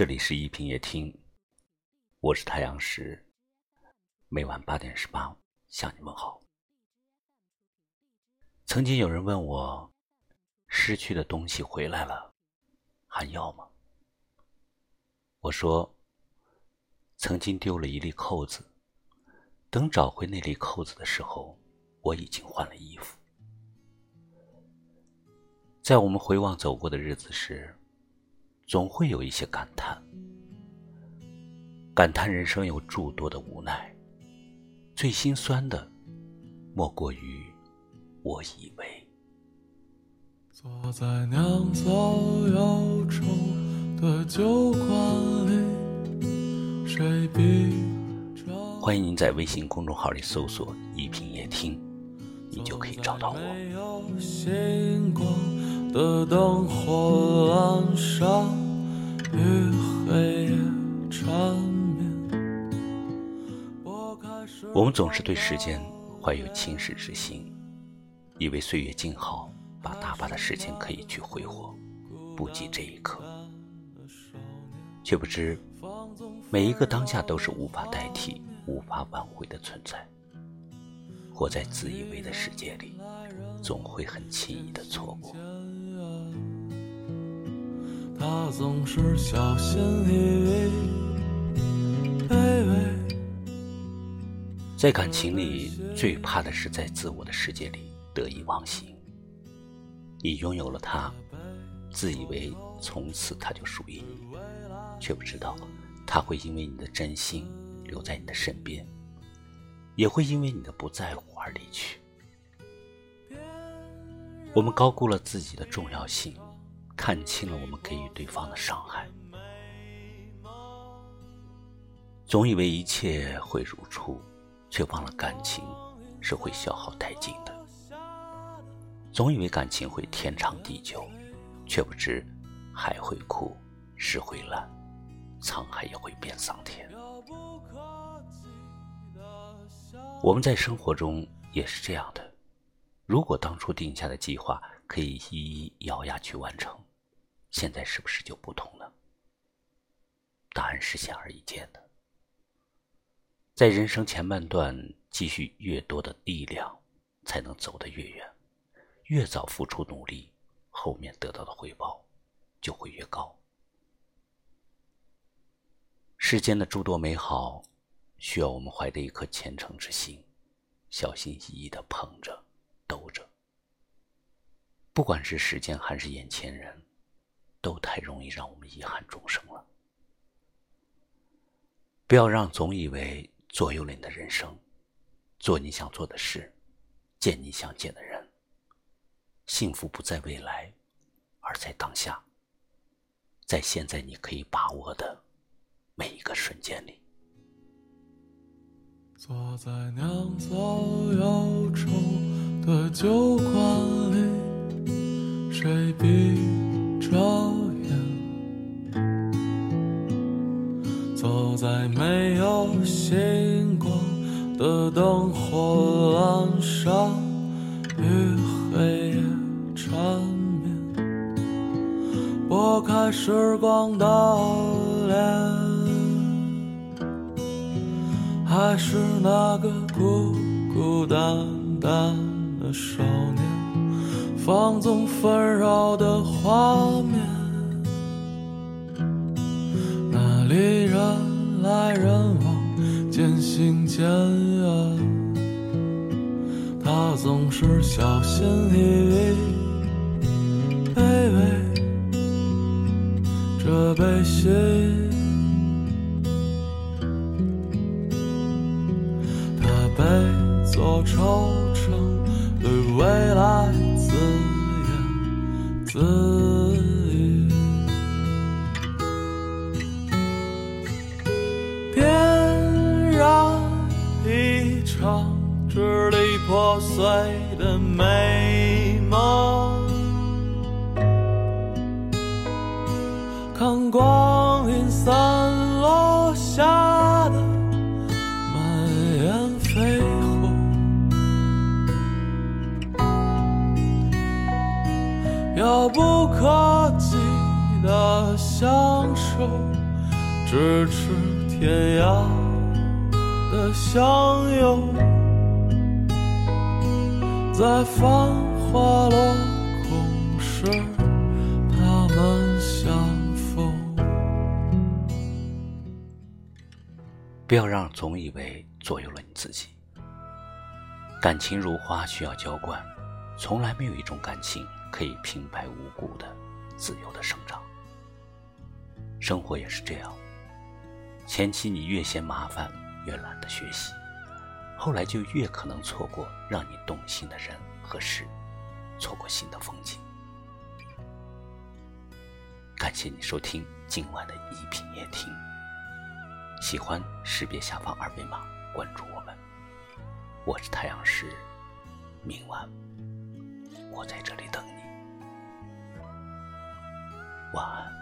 这里是一品夜听，我是太阳石，每晚八点十八向你问好。曾经有人问我，失去的东西回来了，还要吗？我说，曾经丢了一粒扣子，等找回那粒扣子的时候，我已经换了衣服。在我们回望走过的日子时。总会有一些感叹，感叹人生有诸多的无奈。最心酸的，莫过于我以为。坐在酿造忧愁的酒馆里，谁比着？欢迎您在微信公众号里搜索“一品夜听”，你就可以找到我。的灯火阑珊与黑夜缠绵。我们总是对时间怀有轻视之心，以为岁月静好，把大把的时间可以去挥霍，不及这一刻，却不知每一个当下都是无法代替、无法挽回的存在。活在自以为的世界里，总会很轻易的错过。他总是小心翼翼，在感情里，最怕的是在自我的世界里得意忘形。你拥有了他，自以为从此他就属于你，却不知道他会因为你的真心留在你的身边，也会因为你的不在乎而离去。我们高估了自己的重要性。看清了我们给予对方的伤害，总以为一切会如初，却忘了感情是会消耗殆尽的；总以为感情会天长地久，却不知海会枯，石会烂，沧海也会变桑田。我们在生活中也是这样的，如果当初定下的计划可以一一咬牙去完成。现在是不是就不同了？答案是显而易见的。在人生前半段，积蓄越多的力量，才能走得越远。越早付出努力，后面得到的回报就会越高。世间的诸多美好，需要我们怀着一颗虔诚之心，小心翼翼的捧着、兜着。不管是时间还是眼前人。都太容易让我们遗憾终生了。不要让总以为左右了你的人生，做你想做的事，见你想见的人。幸福不在未来，而在当下，在现在你可以把握的每一个瞬间里。坐在酿造忧愁的酒馆里，谁比？着眼，走在没有星光的灯火阑珊与黑夜缠绵，拨开时光的脸，还是那个孤孤单单的少年。放纵纷扰的画面，那里人来人往，渐行渐远。他总是小心翼翼，卑微这悲喜，他被做惆怅，自语，点燃一场支离破碎的美梦，看光阴散落下的享受咫尺天涯的相拥，在繁华落空时，他们相逢。不要让总以为左右了你自己。感情如花，需要浇灌，从来没有一种感情可以平白无故的、自由的生长。生活也是这样。前期你越嫌麻烦，越懒得学习，后来就越可能错过让你动心的人和事，错过新的风景。感谢你收听今晚的一品夜听，喜欢识别下方二维码关注我们。我是太阳石，明晚我在这里等你，晚安。